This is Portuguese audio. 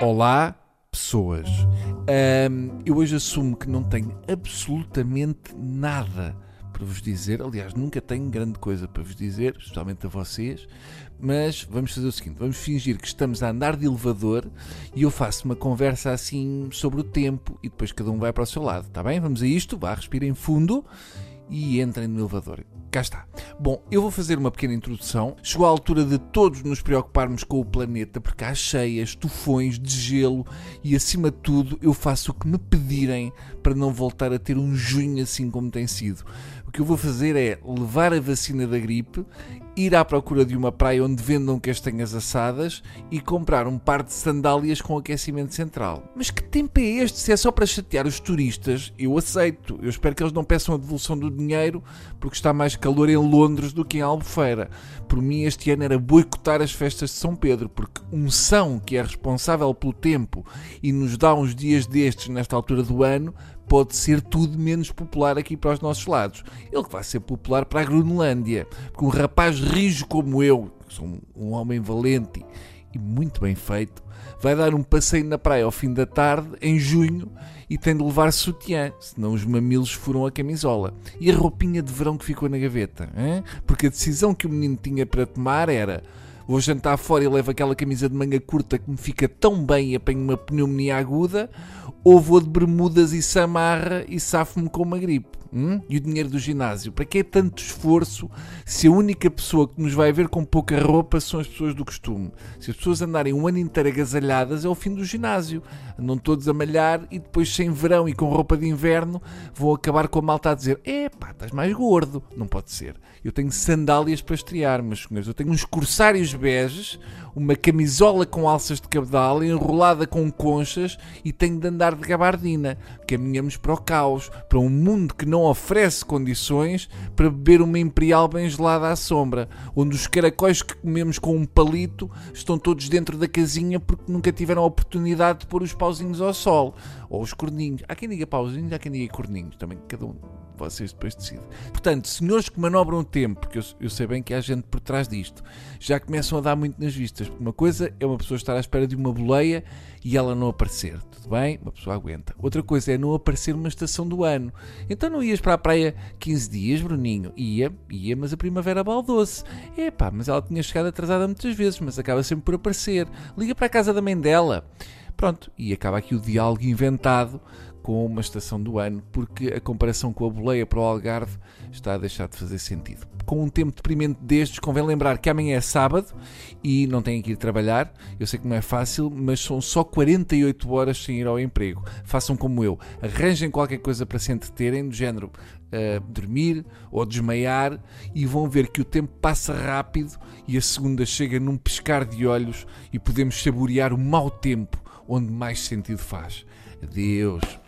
Olá, pessoas. Ahm, eu hoje assumo que não tenho absolutamente nada para vos dizer. Aliás, nunca tenho grande coisa para vos dizer, especialmente a vocês. Mas vamos fazer o seguinte: vamos fingir que estamos a andar de elevador e eu faço uma conversa assim sobre o tempo e depois cada um vai para o seu lado, está bem? Vamos a isto, vá, respirem fundo e entrem no elevador. Cá está. Bom, eu vou fazer uma pequena introdução. Chegou a altura de todos nos preocuparmos com o planeta, porque há cheias, tufões de gelo e, acima de tudo, eu faço o que me pedirem para não voltar a ter um junho assim como tem sido. O que eu vou fazer é levar a vacina da gripe, ir à procura de uma praia onde vendam castanhas assadas e comprar um par de sandálias com aquecimento central. Mas que tempo é este? Se é só para chatear os turistas, eu aceito. Eu espero que eles não peçam a devolução do dinheiro porque está mais calor em Londres do que em Albufeira. Por mim, este ano era boicotar as festas de São Pedro, porque um São que é responsável pelo tempo e nos dá uns dias destes nesta altura do ano, pode ser tudo menos popular aqui para os nossos lados. Ele que vai ser popular para a Groenlândia, porque um rapaz rijo como eu, que sou um, homem valente e muito bem feito, vai dar um passeio na praia ao fim da tarde, em junho, e tem de levar sutiã, senão os mamilos furam a camisola. E a roupinha de verão que ficou na gaveta? Hein? Porque a decisão que o menino tinha para tomar era vou jantar fora e levo aquela camisa de manga curta que me fica tão bem e apanho uma pneumonia aguda, ou vou de bermudas e samarra e safo-me com uma gripe. Hum? E o dinheiro do ginásio? Para que é tanto esforço se a única pessoa que nos vai ver com pouca roupa são as pessoas do costume? Se as pessoas andarem um ano inteiro agasalhadas, é o fim do ginásio. Andam todos a malhar e depois, sem verão e com roupa de inverno, vão acabar com a malta a dizer: Epá, estás mais gordo. Não pode ser. Eu tenho sandálias para estrear, meus senhores. Eu tenho uns corsários beges, uma camisola com alças de cabedal enrolada com conchas e tenho de andar de gabardina. Caminhamos para o caos, para um mundo que não oferece condições para beber uma imperial bem gelada à sombra, onde os caracóis que comemos com um palito estão todos dentro da casinha porque nunca tiveram a oportunidade de pôr os pauzinhos ao sol. Ou os corninhos. Há quem diga pauzinhos, há quem diga corninhos. Também cada um vocês depois decidem. Portanto, senhores que manobram o tempo, porque eu, eu, sei bem que há gente por trás disto, já começam a dar muito nas vistas. Uma coisa é uma pessoa estar à espera de uma boleia e ela não aparecer. Tudo bem? Uma pessoa aguenta. Outra coisa é não aparecer numa estação do ano. Então não ias para a praia 15 dias, Bruninho? Ia, ia, mas a primavera baldou-se. Epá, mas ela tinha chegado atrasada muitas vezes, mas acaba sempre por aparecer. Liga para a casa da mãe dela. Pronto, e acaba aqui o diálogo inventado com uma estação do ano, porque a comparação com a boleia para o Algarve está a deixar de fazer sentido. Com um tempo deprimente destes, convém lembrar que amanhã é sábado e não têm que ir trabalhar. Eu sei que não é fácil, mas são só 48 horas sem ir ao emprego. Façam como eu, arranjem qualquer coisa para se entreterem, do género uh, dormir ou desmaiar, e vão ver que o tempo passa rápido e a segunda chega num piscar de olhos e podemos saborear o mau tempo onde mais sentido faz. Adeus.